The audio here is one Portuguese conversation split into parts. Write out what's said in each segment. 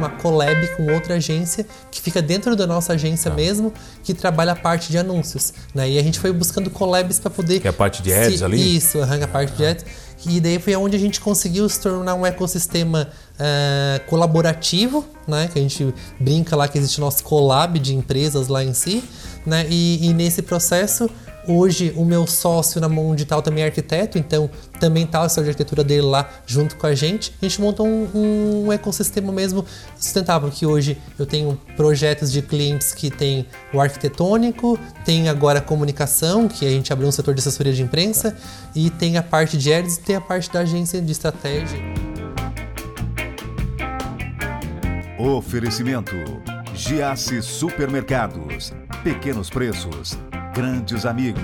uma collab com outra agência que fica dentro da nossa agência mesmo, que trabalha a parte de anúncios. Né? E a gente foi buscando collabs para poder. Que é a parte de ads se- ali? Isso, arranca a parte de ads. E daí foi onde a gente conseguiu se tornar um ecossistema ah, colaborativo, né? Que a gente brinca lá que existe o nosso collab de empresas lá em si, né? E, e nesse processo, hoje o meu sócio na mão digital também é arquiteto, então também tá o de arquitetura dele lá junto com a gente. A gente montou um, um ecossistema mesmo sustentável, que hoje eu tenho projetos de clientes que tem o arquitetônico, tem agora a comunicação, que a gente abriu um setor de assessoria de imprensa, e tem a parte de ads e tem a parte da agência de estratégia. Oferecimento: Giasse Supermercados. Pequenos preços, grandes amigos.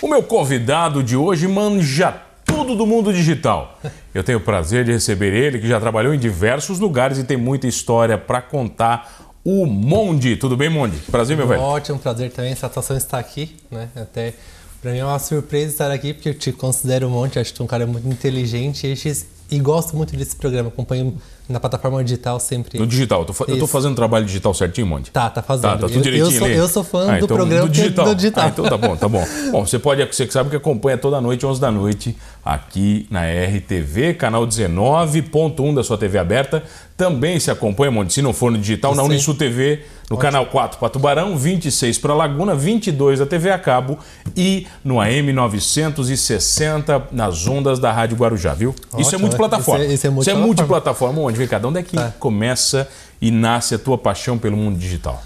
O meu convidado de hoje manja tudo do mundo digital. Eu tenho o prazer de receber ele, que já trabalhou em diversos lugares e tem muita história para contar. O Mondi. Tudo bem, Mondi? Prazer, meu velho. Ótimo, prazer também, satisfação estar aqui, né? Até pra mim é uma surpresa estar aqui, porque eu te considero um monte, acho que tu é um cara muito inteligente e, e gosto muito desse programa, acompanho na plataforma digital sempre. No digital. Eu tô eu tô fazendo trabalho digital certinho, Mondi? Tá, tá fazendo. Tá, tá tudo eu, direitinho eu, sou, eu sou fã Ah, do então, programa do é digital. do digital. Ah, então tá bom, tá bom. Bom, você pode, você que sabe que acompanha toda noite, 11 da noite, aqui na RTV, canal 19.1 da sua TV aberta. Também se acompanha, Monte, se não for no digital, na. Unisul TV, no canal 4 para Tubarão, 26 para Laguna, 22 da TV a cabo e no AM 960 nas ondas da Rádio Guarujá, viu? isso é Ótimo, multiplataforma. isso é- isso é Isso é multiplataforma. multiplataforma, onde vem cada um daqui Tá. começa e nasce a tua paixão pelo mundo digital.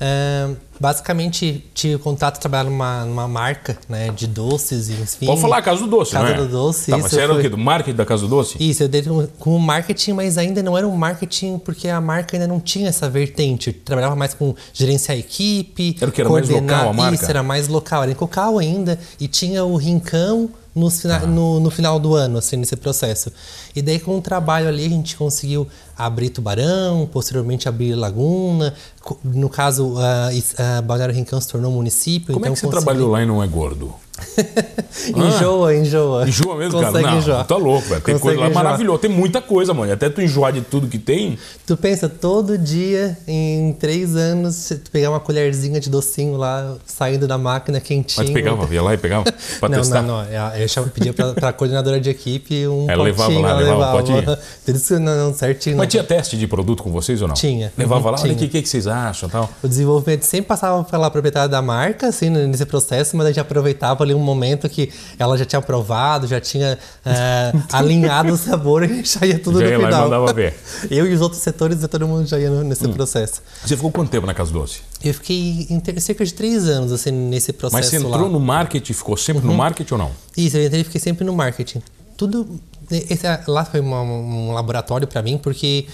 É, basicamente, tive contato de trabalhar numa, numa marca né, de doces, e enfim. Pode falar Casa do Doce, Casa é? do Doce, Tá, mas isso você era o quê? Do marketing da Casa do Doce? Isso, eu dei com- com o marketing, mas ainda não era um marketing porque a marca ainda não tinha essa vertente. Eu trabalhava mais com gerenciar equipe. Era o que? Era mais coordenar- local a marca? Isso, era mais local. Era em Cocal ainda. E tinha o Rincão fina- no, no final do ano, assim, nesse processo. E daí, com o trabalho ali, a gente conseguiu abrir Tubarão, posteriormente abrir Laguna. No caso, is- a Balneário Rincão se tornou município. Como então é que você consegui- trabalhou lá e não é gordo? enjoa, enjoa. Enjoa mesmo, Consegue cara? Não, enjoar. tá louco, velho. Tem Consegue coisa lá maravilhosa. Tem muita coisa, mano. Até tu enjoar de tudo que tem. Tu pensa, todo dia, em três anos, se tu pegar uma colherzinha de docinho lá, saindo da máquina quentinho. Mas pegava, ia lá e pegava pra não, testar. não, não. Eu, eu pedia pra, pra coordenadora de equipe um Ela levava potinho. lá, ela levava um potinho? Que não, não, certinho. Mas não. tinha teste de produto com vocês ou não? Tinha. Levava lá, olha tinha. aqui, o que, que vocês acham tal. O desenvolvimento sempre passava pela proprietária da marca, assim, nesse processo, mas a gente aproveitava ali um momento que ela já tinha provado, já tinha eh, alinhado o sabor e já ia tudo Já no ia lá e final. mandava ver. Eu e os outros setores, todo mundo já ia no- nesse processo. Você ficou quanto tempo na Casa Doce? Eu fiquei em cerca de três anos assim nesse processo Mas você entrou lá. Uhum. no marketing, ficou sempre no marketing ou não? Isso, eu entrei e fiquei sempre no marketing. Tudo esse, lá foi uma- um laboratório para mim porque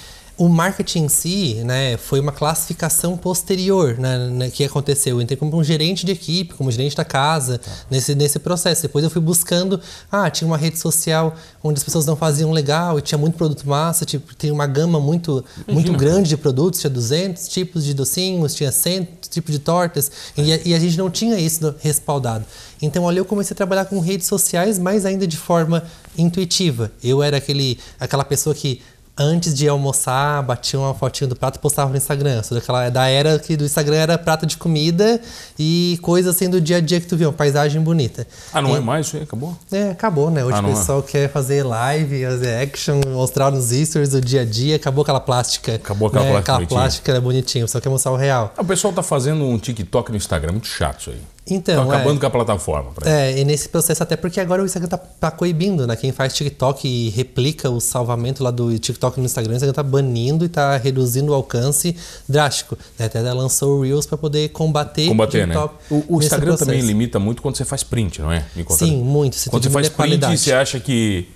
o marketing em si, né, foi uma classificação posterior, né, né, que aconteceu. Eu entrei como um gerente de equipe, como gerente da casa, nesse, nesse processo. Depois eu fui buscando, ah, tinha uma rede social onde as pessoas não faziam legal e tinha muito produto massa, tipo, tem uma gama muito, muito grande de produtos, tinha 200 tipos de docinhos, tinha 100 tipos de tortas, e, a- e a gente não tinha isso respaldado. Então ali eu comecei a trabalhar com redes sociais, mas ainda de forma intuitiva. Eu era aquele, aquela pessoa que antes de almoçar, batia uma fotinha do prato e postava no Instagram. Sou daquela da era que do Instagram era prato de comida e coisa assim do dia a dia que tu viu, uma paisagem bonita. Ah, não E- é mais isso aí? Acabou? é, acabou, né? Hoje Ah, o é? pessoal quer fazer live, fazer action, mostrar nos stories o dia a dia. Acabou aquela plástica. Acabou aquela né? plástica Aquela bonitinha. plástica era bonitinha, só quer mostrar o real. Ah, O pessoal tá fazendo um TikTok no Instagram, muito chato isso aí. Então, tá acabando é. com a plataforma. É, e nesse processo, até porque agora o Instagram tá, tá coibindo, né? Quem faz TikTok e replica o salvamento lá do TikTok no Instagram, o Instagram tá banindo e tá reduzindo o alcance drástico. né? Até lançou o Reels para poder combater, Combater, né? TikTok O, o nesse Instagram também processo. limita muito quando você faz print, não é? Sim, muito. Você Quando você faz print e qualidade. você acha que,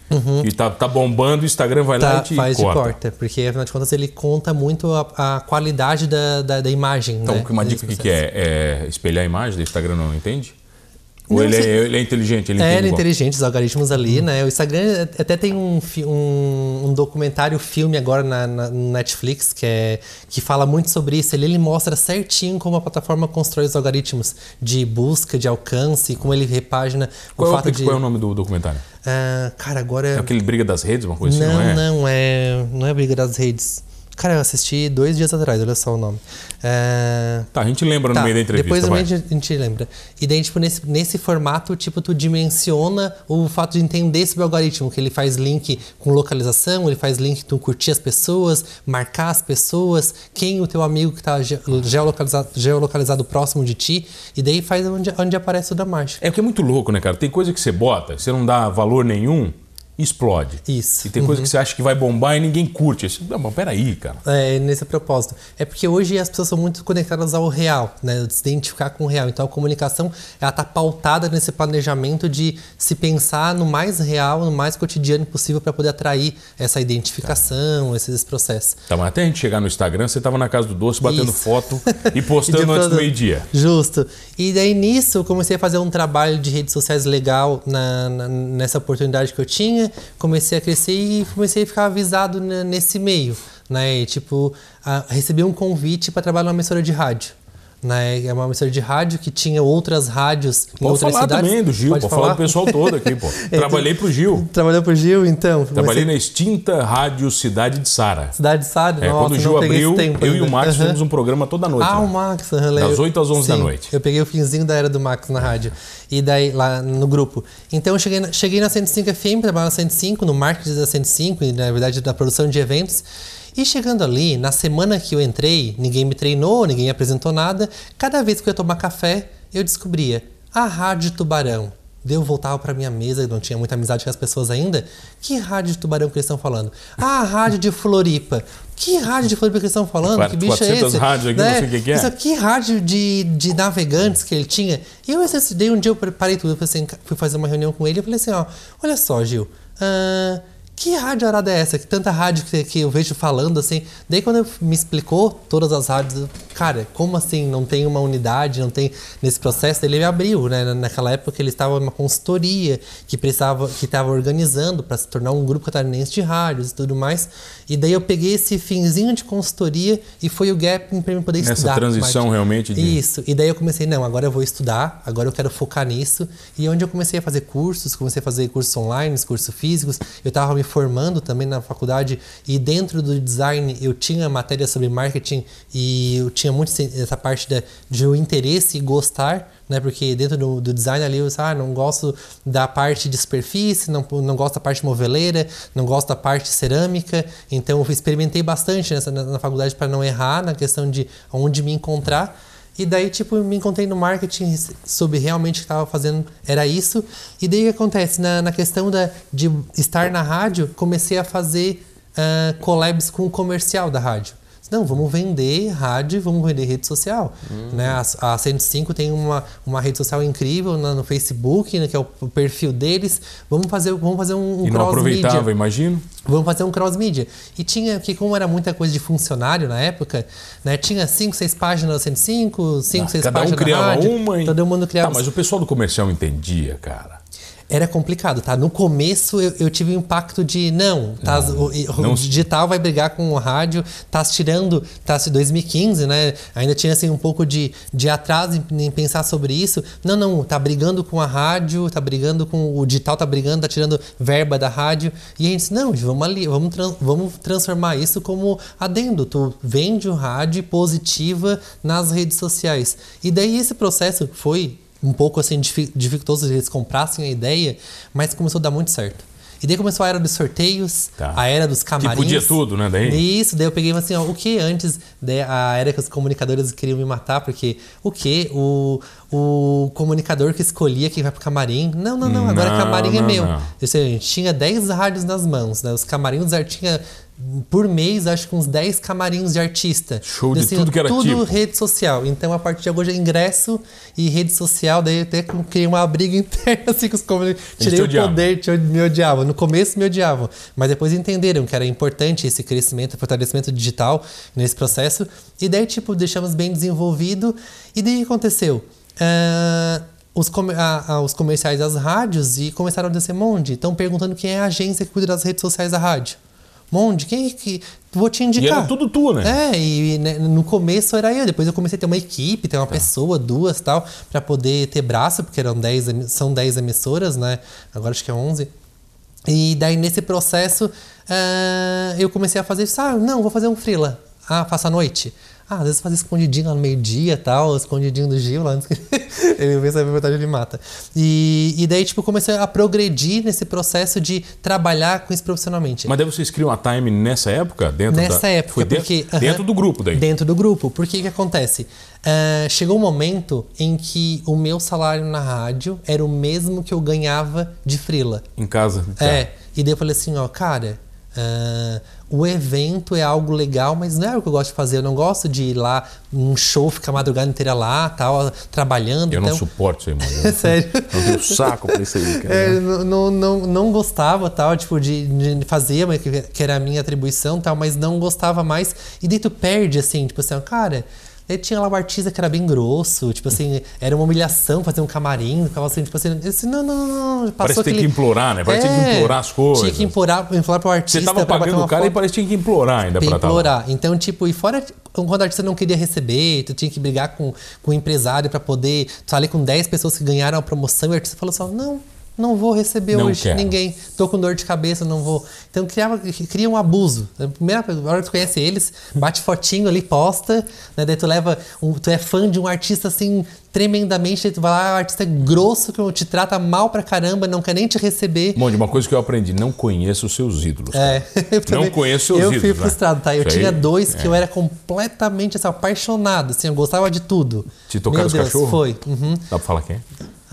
que tá, tá bombando, o Instagram vai lá Tá, e te faz corta. de corta, porque afinal de contas ele conta muito a, a qualidade da, da, da imagem. Então, né? uma dica que, que é, é espelhar a imagem do Instagram não entende? Ou Não, ele, você- é, ele é inteligente? Ele É, ele é inteligente, os algoritmos ali, né? O Instagram até tem um, um, um documentário, filme agora na, na- no Netflix, que, é, que fala muito sobre isso. Ele, ele mostra certinho como a plataforma constrói os algoritmos de busca, de alcance, como ele repagina Qual, o é o, fato de. qual é o nome do documentário? Ah, cara, agora. É aquele Briga das Redes, uma coisa não, assim, não é? não, é. Não é briga das redes. Cara, eu assisti dois dias atrás, olha só o nome. É... Tá, a gente lembra Tá, no meio da entrevista. Depois no meio a gente lembra. E daí, tipo, nesse, nesse formato, tipo, tu dimensiona o fato de entender sobre o algoritmo, que ele faz link com localização, ele faz link com curtir as pessoas, marcar as pessoas, quem o teu amigo que tá ge- geolocalizado, geolocalizado próximo de ti, e daí faz onde, onde aparece o da mágica. É que é muito louco, né, cara? Tem coisa que você bota, você não dá valor nenhum, explode. Isso. E tem coisa que você acha que vai bombar e ninguém curte. Isso, não, mas peraí, cara. É, nesse propósito. É porque hoje as pessoas são muito conectadas ao real, né? De se identificar com o real. Então a comunicação, ela tá pautada nesse planejamento de se pensar no mais real, no mais cotidiano possível para poder atrair essa identificação, esses processos. Tá, mas até a gente chegar no Instagram, você tava na casa do doce batendo Isso. foto e postando antes do meio-dia. Justo. E daí nisso eu comecei a fazer um trabalho de redes sociais legal na, na- nessa oportunidade que eu tinha. Comecei a crescer e comecei a ficar avisado ne- nesse meio. Né? Tipo, a- recebi um convite para trabalhar numa emissora de rádio. Né? É uma emissora de rádio que tinha outras rádios em Pode outras falar cidades. também do Gil, pode, falar do pessoal todo aqui, pô. Trabalhei pro Gil. Trabalhou pro Gil, então? Trabalhei Comecei- na extinta Rádio Cidade de Sara. Cidade de Sado? É, Nossa, quando o Gil abriu, tempo eu e o ainda. Max Aham. fizemos um programa toda noite. Ah, lá. o Max, lembro. Das 8 às 11 da Sim, noite. Eu peguei o finzinho da era do Max na rádio. E daí, lá no grupo. Então, eu cheguei na, cheguei na 105 FM, trabalhava na 105, no marketing da 105, e na verdade da produção de eventos. E chegando ali, na semana que eu entrei, ninguém me treinou, ninguém apresentou nada. Cada vez que eu ia tomar café, eu descobria a Rádio Tubarão. Daí eu voltava para minha mesa, não tinha muita amizade com as pessoas ainda. Que rádio de Tubarão que eles estão falando? Ah, a rádio de Floripa. Que rádio de Floripa que eles estão falando? Quatro- que bicho é 400 esse? rádios aqui, não sei o que é. Isso que rádio de, de navegantes que ele tinha. E eu decidei, um dia eu preparei tudo, assim, fui fazer uma reunião com ele e falei assim, ó, olha só, Gil, ah, que rádio arada é essa? Que tanta rádio que, que eu vejo falando assim. Daí quando eu me explicou todas as rádios, eu, cara, como assim não tem uma unidade, não tem nesse processo? Ele abriu, né? Na- Naquela época ele estava numa consultoria que precisava, que estava organizando para se tornar um grupo catarinense de rádios e tudo mais. E daí eu peguei esse finzinho de consultoria e foi o gap para mim poder Nessa estudar. transição marketing. realmente de- Isso. E daí eu comecei, não, agora eu vou estudar, agora eu quero focar nisso. E onde eu comecei a fazer cursos, comecei a fazer cursos online, cursos físicos. Eu estava me formando também na faculdade e dentro do design eu tinha matéria sobre marketing e eu tinha muito essa parte da, de o interesse e gostar, né? Porque dentro do, do design ali eu disse, ah, não gosto da parte de superfície, não, não gosto da parte moveleira, não gosto da parte cerâmica. Então eu experimentei bastante nessa, na, na faculdade para não errar na questão de onde me encontrar. E daí, tipo, me encontrei no marketing, soube realmente que estava fazendo, era isso. E daí o que acontece? Na, na questão da, de estar na rádio, comecei a fazer ah, collabs com o comercial da rádio. Não, vamos vender rádio, vamos vender rede social. Hum. Né? A, a 105 tem uma, uma rede social incrível na- no Facebook, né, que é o, perfil deles. Vamos fazer, vamos fazer um, um E não aproveitava, imagino. Vamos fazer um cross-media. E tinha, que como era muita coisa de funcionário na época, né? Tinha cinco, seis páginas na 105, cinco, Ah, seis Cada um páginas criava uma e... Todo mundo criava. Tá, mas o pessoal do comercial entendia, cara. Era complicado, tá? No começo eu, eu tive o impacto de, não, tá, o, o não- digital vai brigar com o rádio, tá se tirando, tá se 2015, né? Ainda tinha assim um pouco de, de atraso em, em pensar sobre isso. Não, não, tá brigando com a rádio, tá brigando com o digital, tá brigando, tá tirando verba da rádio. E a gente disse, não, vamos ali, vamos, vamos transformar isso como adendo. Tu vende o rádio positiva nas redes sociais. E daí esse processo foi um pouco assim difi- dificultoso eles comprassem a ideia, mas começou a dar muito certo. E daí começou a era dos sorteios, Tá. a era dos camarins. podia tudo, né, daí? Isso, daí eu peguei assim, ó, o que antes, daí a era que os comunicadores queriam me matar, porque o que? O, o comunicador que escolhia quem vai pro camarim. Não, não, não, agora Não, camarim é não, meu. não. Eu sei, tinha 10 rádios nas mãos, né? Os camarins ar- tinha por mês, acho que uns 10 camarins de artista. Show de Assim, tudo que era tudo tipo. rede social. Então, a partir de agora, é ingresso e rede social. Daí, eu até criei uma briga interna assim, com os comunicadores. Tirei o poder, me odiavam. No começo, me odiavam. Mas depois entenderam que era importante esse crescimento, fortalecimento digital nesse processo. E daí, tipo, deixamos bem desenvolvido. E daí, o que aconteceu? Ah, os, comer- a- a- os comerciais das rádios e começaram a descer monte. Estão perguntando quem é a agência que cuida das redes sociais da rádio. Monte, quem é que. Vou te indicar. E era tudo tu, né? É, e né, no começo era eu, depois eu comecei a ter uma equipe, ter uma pessoa, duas tal, pra poder ter braço, porque eram 10, emi- são 10 emissoras, né? Agora acho que é 11. E daí nesse processo uh, eu comecei a fazer isso. Ah, não, vou fazer um freela. Ah, faço à noite. Ah, às vezes fazia escondidinho lá no meio-dia e tal, escondidinho do Gil lá. ele vem saber verdade, ele mata. E, e daí, tipo, comecei a progredir nesse processo de trabalhar com isso profissionalmente. Mas daí vocês criam a Time nessa época? Dentro nessa da... época, Foi dentro, porque. Dentro do grupo daí? Dentro do grupo. Porque que acontece? Uh, chegou um momento em que o meu salário na rádio era o mesmo que eu ganhava de frila. Em casa? É. E daí eu falei assim, ó, cara. Uh, o evento é algo legal, mas não é o que eu gosto de fazer. Eu não gosto de ir lá num show, ficar a madrugada inteira lá, tal, trabalhando. Eu então... não suporto isso aí, mano. É sério? Não tenho saco pra isso aí, cara. É, não, não, não gostava, tal, tipo, de, de fazer, que era a minha atribuição, tal, mas não gostava mais. E daí tu perde, assim, tipo assim, cara Daí tinha lá o artista que era bem grosso, tipo assim, era uma humilhação fazer um camarim, ficava assim, tipo assim, disse, não, não, não, passou Parece que tem que implorar, né? Parece é, que tem que implorar as coisas. Tinha que implorar, implorar pro artista. Você tava pagando o cara foto. e parece que tinha que implorar ainda pra implorar. Então, tipo, e fora quando o artista não queria receber, tu tinha que brigar com, com o empresário para poder. Tu tá ali com 10 pessoas que ganharam a promoção e o artista falou só, não, não vou receber não hoje quero. ninguém. Tô com dor de cabeça, não vou. Então criava, cria um abuso. A primeira hora que tu conhece eles, bate fotinho ali, posta, né? Daí tu leva. Um, tu é fã de um artista assim, tremendamente, tu vai lá, um artista grosso que te trata mal pra caramba, não quer nem te receber. Bom, de uma coisa que eu aprendi, não conheço os seus ídolos. É, não conheço os seus eu ídolos. Eu fui frustrado, tá? Eu tinha dois é. que eu era completamente assim, apaixonado, assim, eu gostava de tudo. Te tocaram os cachorros? Foi. Uhum. Dá pra falar quem?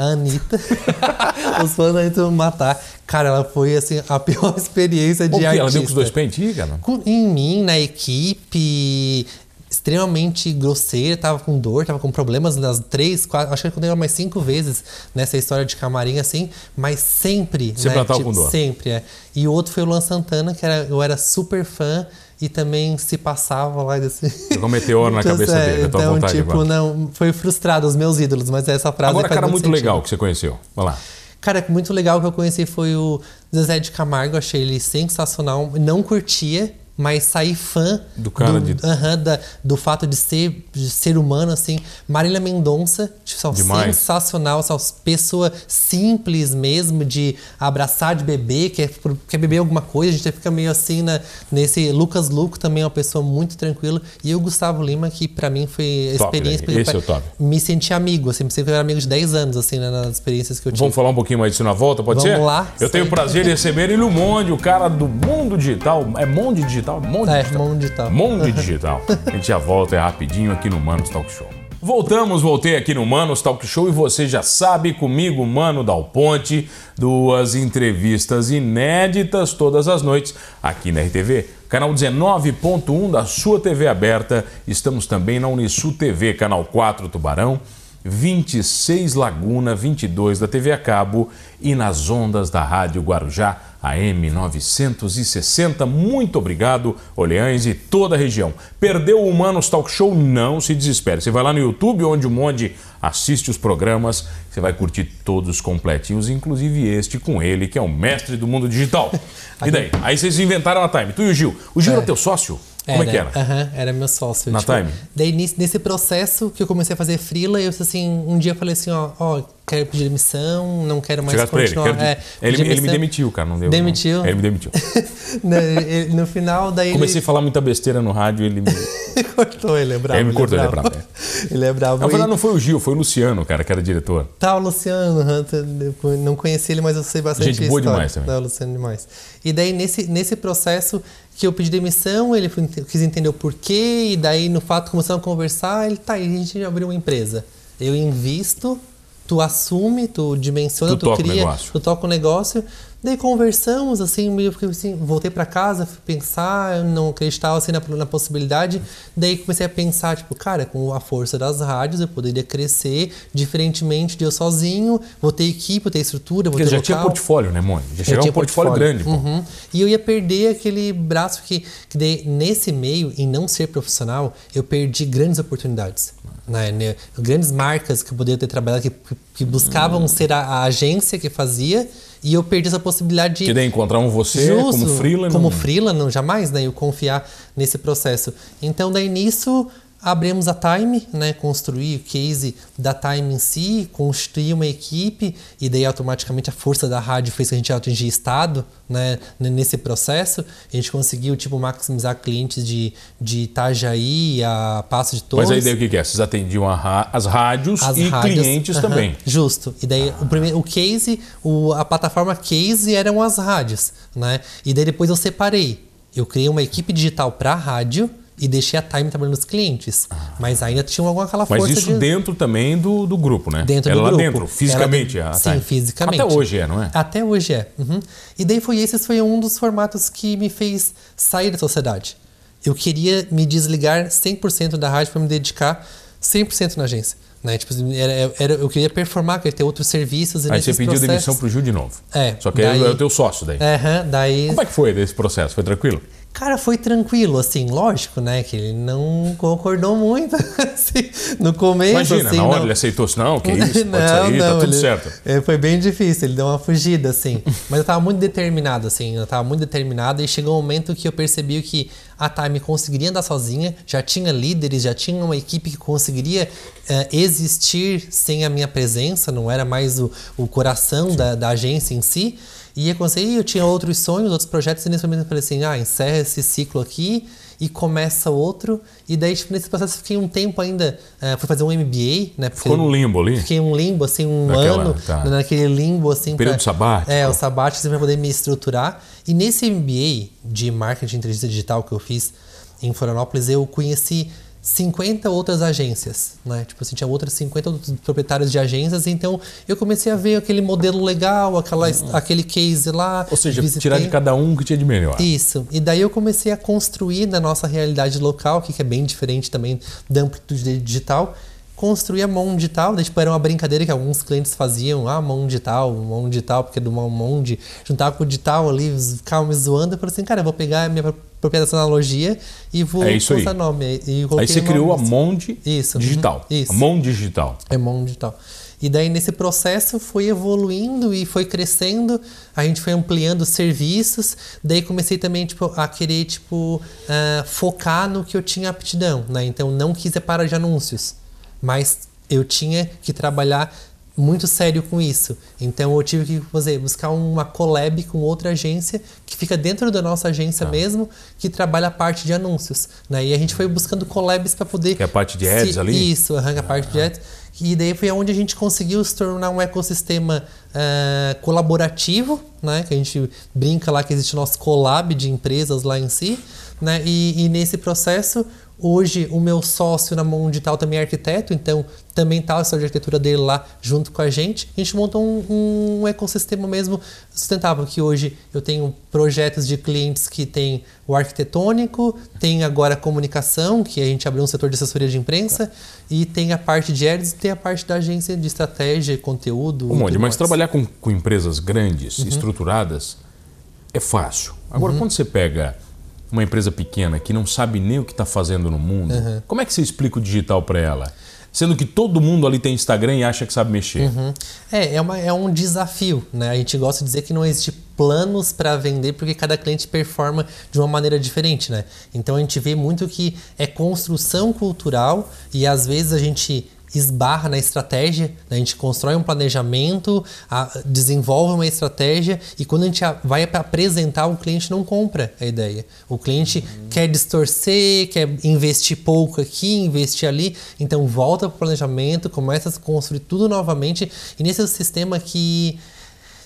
A Anitta. os fãs da Anitta matar. Cara, ela foi assim, a pior experiência de artista. Ela deu com os dois pentes, cara? Em mim, na equipe, extremamente grosseira, tava com dor, tava com problemas nas três, quatro, acho que eu contei mais cinco vezes nessa história de camarim assim, mas sempre. Sempre né, tipo, com dor. Sempre, é. E o outro foi o Luan Santana, que era, eu era super fã e também se passava lá desse. Ficou um meteoro na cabeça é, dele, então, vontade, tipo, não, foi frustrado os meus ídolos, mas essa frase Agora, cara, muito sentido. legal que você conheceu. Vai lá. Cara, muito legal que eu conheci foi o Zezé de Camargo, achei ele sensacional. Não curtia, mas sair fã do cara do, de... uh -huh, da, do fato de ser, de ser humano, assim. Marília Mendonça, tipo, sensacional, são pessoa simples mesmo, de abraçar, de beber, quer, quer beber alguma coisa, a gente fica meio assim na, nesse. Lucas Luco também é uma pessoa muito tranquila. E o Gustavo Lima, que para mim foi a top, experiência. Né? Esse é o top. Me senti amigo, assim, me senti amigo de 10 anos, assim, né, nas experiências que eu tive. Vamos falar um pouquinho mais disso na volta, pode Vamos ser? Vamos lá. Eu tenho o prazer de receber ele, o Monde, o cara do mundo digital. É mundo digital? Monde é, digital. Mundo digital. Mundo digital. A gente já volta é rapidinho aqui no Manos Talk Show. Voltamos, voltei aqui no Manos Talk Show e você já sabe, comigo, Mano Dal Ponte, duas entrevistas inéditas todas as noites aqui na RTV. Canal 19.1 da sua TV aberta. Estamos também na Unisul TV, canal 4 Tubarão, 26 Laguna, 22 da TV a cabo e nas ondas da Rádio Guarujá AM 960. Muito obrigado, Oleães e toda a região. Perdeu o Humanos Talk Show? Não se desespere. Você vai lá no YouTube, onde o Monde assiste os programas, você vai curtir todos completinhos, inclusive este com ele, que é o mestre do mundo digital. E daí? Aí vocês inventaram a Time. Tu e o Gil. O Gil é. era teu sócio? Como era, é que era? Uh -huh, era meu sócio. Na tipo, Time? Daí, nesse processo que eu comecei a fazer freela, eu assim, um dia eu falei assim, ó, ó quero pedir demissão, não quero mais Chegasse continuar. Ele, é, ele, ele, me demitiu, cara, não deu. Demitiu? Não. Ele me demitiu. no, no, final, daí Comecei ele... a falar muita besteira no rádio ele me... cortou, ele é bravo. Ele me cortou, ele é bravo. ele é bravo. Na verdade, não foi o Gil, foi o Luciano, cara, que era diretor. Tá, o Luciano, não conheci ele, mas eu sei bastante Gente boa história. demais também. Tá, o Luciano demais. E daí, nesse, nesse processo que eu pedi demissão, ele foi, quis entender o porquê, e daí, no fato, começamos a conversar, ele, tá, e a gente abriu uma empresa. Eu invisto, tu assume, tu dimensiona, tu, tu cria, negócio. tu toca o negócio. Daí conversamos, assim, meio que assim, voltei para casa, fui pensar, não acreditava assim na, na, possibilidade. Daí comecei a pensar, tipo, cara, com a força das rádios eu poderia crescer, diferentemente de eu sozinho, vou ter equipe, vou ter estrutura, vou Porque ter já local. tinha portfólio, né, Mônica? Já chegava um portfólio, portfólio grande. Uhum. E eu ia perder aquele braço que, que daí, nesse meio, em não ser profissional, eu perdi grandes oportunidades. Né, né, grandes marcas que eu poderia ter trabalhado, que, que buscavam hum. ser a, a agência que fazia, e eu perdi essa possibilidade de. Que daí encontrar um você Justo, como freela. Como não... freela, não, jamais, né? Eu confiar nesse processo. Então, daí nisso, abrimos a Time, né, construir o case da Time em si, construir uma equipe e daí automaticamente a força da rádio fez que a gente atingir estado, né, nesse processo. A gente conseguiu tipo maximizar clientes de, de Itajaí a Passo de Torres. Mas aí daí o que, que é? Vocês atendiam as rádios as e rádios, clientes uh -huh, também. Justo. E daí o, primeiro, o case, o, a plataforma case eram as rádios, né? E daí depois eu separei. Eu criei uma equipe digital para rádio e deixei a Time trabalhando nos clientes. Ah. Mas ainda tinha alguma aquela força Mas isso de... dentro também do, do grupo, né? Dentro Era do lá grupo. dentro, fisicamente. Ela... Sim, Time. fisicamente. Até hoje é, não é? Até hoje é. Uhum. E daí foi esse foi um dos formatos que me fez sair da sociedade. Eu queria me desligar 100% da rádio para me dedicar 100% na agência. Né? Tipo, era, era, eu queria performar, queria ter outros serviços. E aí você pediu processos... demissão pro Gil de novo. É. Só que daí... é o teu sócio daí. Uhum, daí. Como é que foi desse processo? Foi tranquilo? Cara, foi tranquilo, assim, lógico, né? Que ele não concordou muito, assim, no começo. Imagina, assim, na hora não... ele aceitou assim, não, que isso, pode não, sair, não, tá tudo ele... certo. É, foi bem difícil, ele deu uma fugida, assim. Mas eu tava muito determinado, assim, eu tava muito determinado e chegou um momento que eu percebi que a Time conseguiria andar sozinha, já tinha líderes, já tinha uma equipe que conseguiria é, existir sem a minha presença, não era mais o, o coração da, da agência em si. E eu consegui, eu tinha outros sonhos, outros projetos, e nesse momento eu falei assim, ah, encerra esse ciclo aqui e começa outro. E daí, tipo, nesse processo, fiquei um tempo ainda, uh, fui fazer um MBA, né? Ficou no limbo ali? Fiquei um limbo, assim, um Naquela, ano, tá. naquele limbo, assim. Período pra, sabático. É, o sabático, assim, pra poder me estruturar. E nesse MBA de Marketing e Inteligência Digital que eu fiz em Florianópolis, eu conheci 50 outras agências, né? Tipo assim, tinha outras 50 outros proprietários de agências, então eu comecei a ver aquele modelo legal, aquela, uhum. aquele case lá. Ou seja, visitei. tirar de cada um o que tinha de melhor. Isso. E daí eu comecei a construir na nossa realidade local, que é bem diferente também da amplitude digital, construir a mão digital, daí, tipo, era uma brincadeira que alguns clientes faziam, ah, mão digital, mão digital, porque do mão de juntava com o digital ali, ficavam me zoando, eu falei assim, cara, eu vou pegar a minha propriedade dessa analogia e vou é isso aí. nome. E aí você criou a Monde isso, Digital. Uhum, isso. A Monde Digital. É Monde Digital. E daí nesse processo foi evoluindo e foi crescendo, a gente foi ampliando serviços, daí comecei também tipo, a querer tipo, uh, focar no que eu tinha aptidão, né? Então não quis parar de anúncios, mas eu tinha que trabalhar muito sério com isso. Então eu tive que fazer, buscar uma collab com outra agência que fica dentro da nossa agência ah. mesmo, que trabalha a parte de anúncios. Né? E a gente foi buscando collabs para poder. Que é a parte de ads se, ali? Isso, arranca a parte de ads. E daí foi onde a gente conseguiu se tornar um ecossistema uh, colaborativo, né? Que a gente brinca lá que existe o nosso collab de empresas lá em si. Né? E, e nesse processo Hoje, o meu sócio na mão digital também é arquiteto, então também está a de arquitetura dele lá junto com a gente. A gente montou um, um, ecossistema mesmo sustentável, que hoje eu tenho projetos de clientes que tem o arquitetônico, tem agora a comunicação, que a gente abriu um setor de assessoria de imprensa, e tem a parte de ads e tem a parte da agência de estratégia, conteúdo. Um monte, mas trabalhar com, com empresas grandes, uhum. estruturadas, é fácil. Agora, uhum. quando você pega uma empresa pequena que não sabe nem o que está fazendo no mundo, uhum. como é que você explica o digital para ela? Sendo que todo mundo ali tem Instagram e acha que sabe mexer. Uhum. É, é, uma, é um desafio, né? A gente gosta de dizer que não existe planos para vender porque cada cliente performa de uma maneira diferente, né? Então a gente vê muito que é construção cultural e às vezes a gente esbarra na estratégia, né? a gente constrói um planejamento, a, desenvolve uma estratégia e quando a gente vai para apresentar, o cliente não compra a ideia. O cliente uhum. quer distorcer, quer investir pouco aqui, investir ali, então volta para o planejamento, começa a construir tudo novamente e nesse sistema que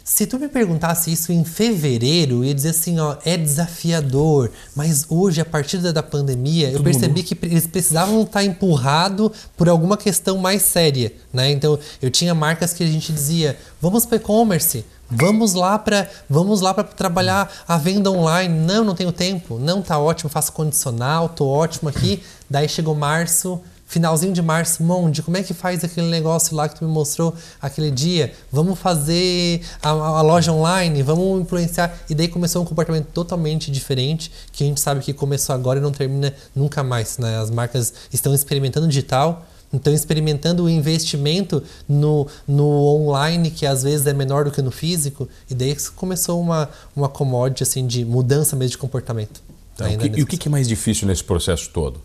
se tu me perguntasse isso em fevereiro, eu ia dizer assim, ó, é desafiador, mas hoje, a partir da pandemia, Todo eu percebi que eles precisavam estar empurrado por alguma questão mais séria, né? Então, eu tinha marcas que a gente dizia, vamos para e-commerce, Vamos lá para vamos lá para trabalhar a venda online. Não, não tenho tempo. Não tá ótimo, faço condicional, tô ótimo aqui. Daí chegou março, finalzinho de março, Monde, como é que faz aquele negócio lá que tu me mostrou aquele dia? Vamos fazer a, a, loja online, vamos influenciar. E daí começou um comportamento totalmente diferente, que a gente sabe que começou agora e não termina nunca mais. Né? As marcas estão experimentando digital, estão experimentando o investimento no, no online, que às vezes é menor do que no físico, e daí começou uma, uma commodity assim, de mudança mesmo de comportamento. Então, e o que, que é mais difícil nesse processo todo?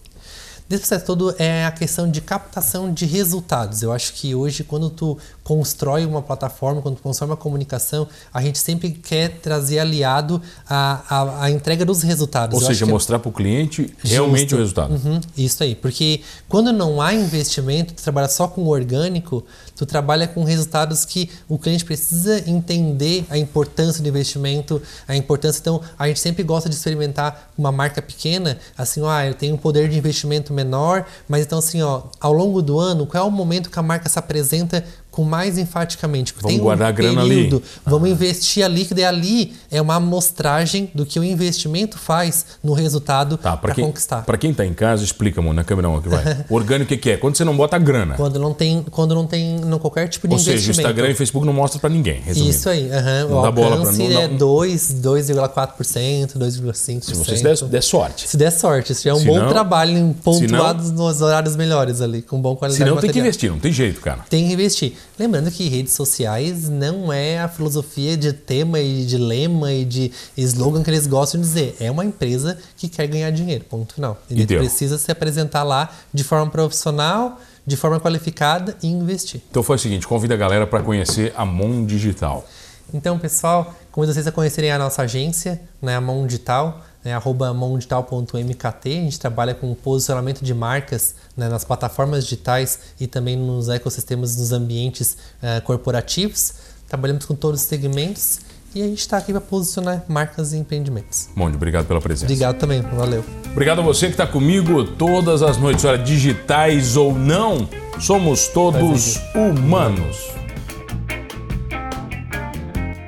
Desse processo todo é a questão de captação de resultados. Eu acho que hoje, quando tu constrói uma plataforma, quando tu constrói uma comunicação, a gente sempre quer trazer aliado a, a, a entrega dos resultados. Ou Eu seja, que- mostrar para o cliente realmente Justo. o resultado. Uhum, isso aí, porque quando não há investimento, tu trabalha só com orgânico, tu trabalha com resultados que o cliente precisa entender a importância do investimento, a importância. Então, a gente sempre gosta de experimentar uma marca pequena, assim, ah, eu tenho um poder de investimento menor, mas então assim, ó, ao longo do ano, qual é o momento que a marca se apresenta com mais enfaticamente? Vamos Tem um guardar a grana ali. período, Vamos investir ali, que daí ali é uma amostragem do que o investimento faz no resultado Tá, para para conquistar. pra quem tá em casa, explica, amor, na câmera não, aqui vai. O orgânico, o que, é? Quando você não bota grana. Quando não tem, quando não tem não, qualquer tipo de Ou seja, o investimento. Instagram e Facebook não mostra para ninguém, resumindo. Isso aí, aham. Não o dá bola alcance não- é não- 2, 2,4%, 2,5%. Se você der, der sorte. Se der sorte, já é um Se bom não- trabalho em se pontuados nos horários melhores ali, com bom qualidade Senão de tem que investir, não tem jeito, cara. Tem que investir. Lembrando que redes sociais não é a filosofia de tema e de lema e de slogan que eles gostam de dizer. É uma empresa que quer ganhar dinheiro, ponto final. Ele precisa se apresentar lá de forma profissional, de forma qualificada e investir. Então foi o seguinte, convida a galera para conhecer a Mon Digital. Então, pessoal, convido vocês a conhecerem a nossa agência, né, a Mão Digital, né, arroba mãodigital.mkt. A gente trabalha com posicionamento de marcas né, nas plataformas digitais e também nos ecossistemas, nos ambientes eh, corporativos. Trabalhamos com todos os segmentos e a gente está aqui para posicionar marcas e empreendimentos. Monde, obrigado pela presença. Obrigado também, valeu. Obrigado a você que está comigo todas as noites, olha, digitais ou não, somos todos humanos.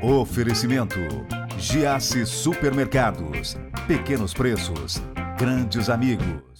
Oferecimento: Giasse Supermercados. Pequenos preços, grandes amigos.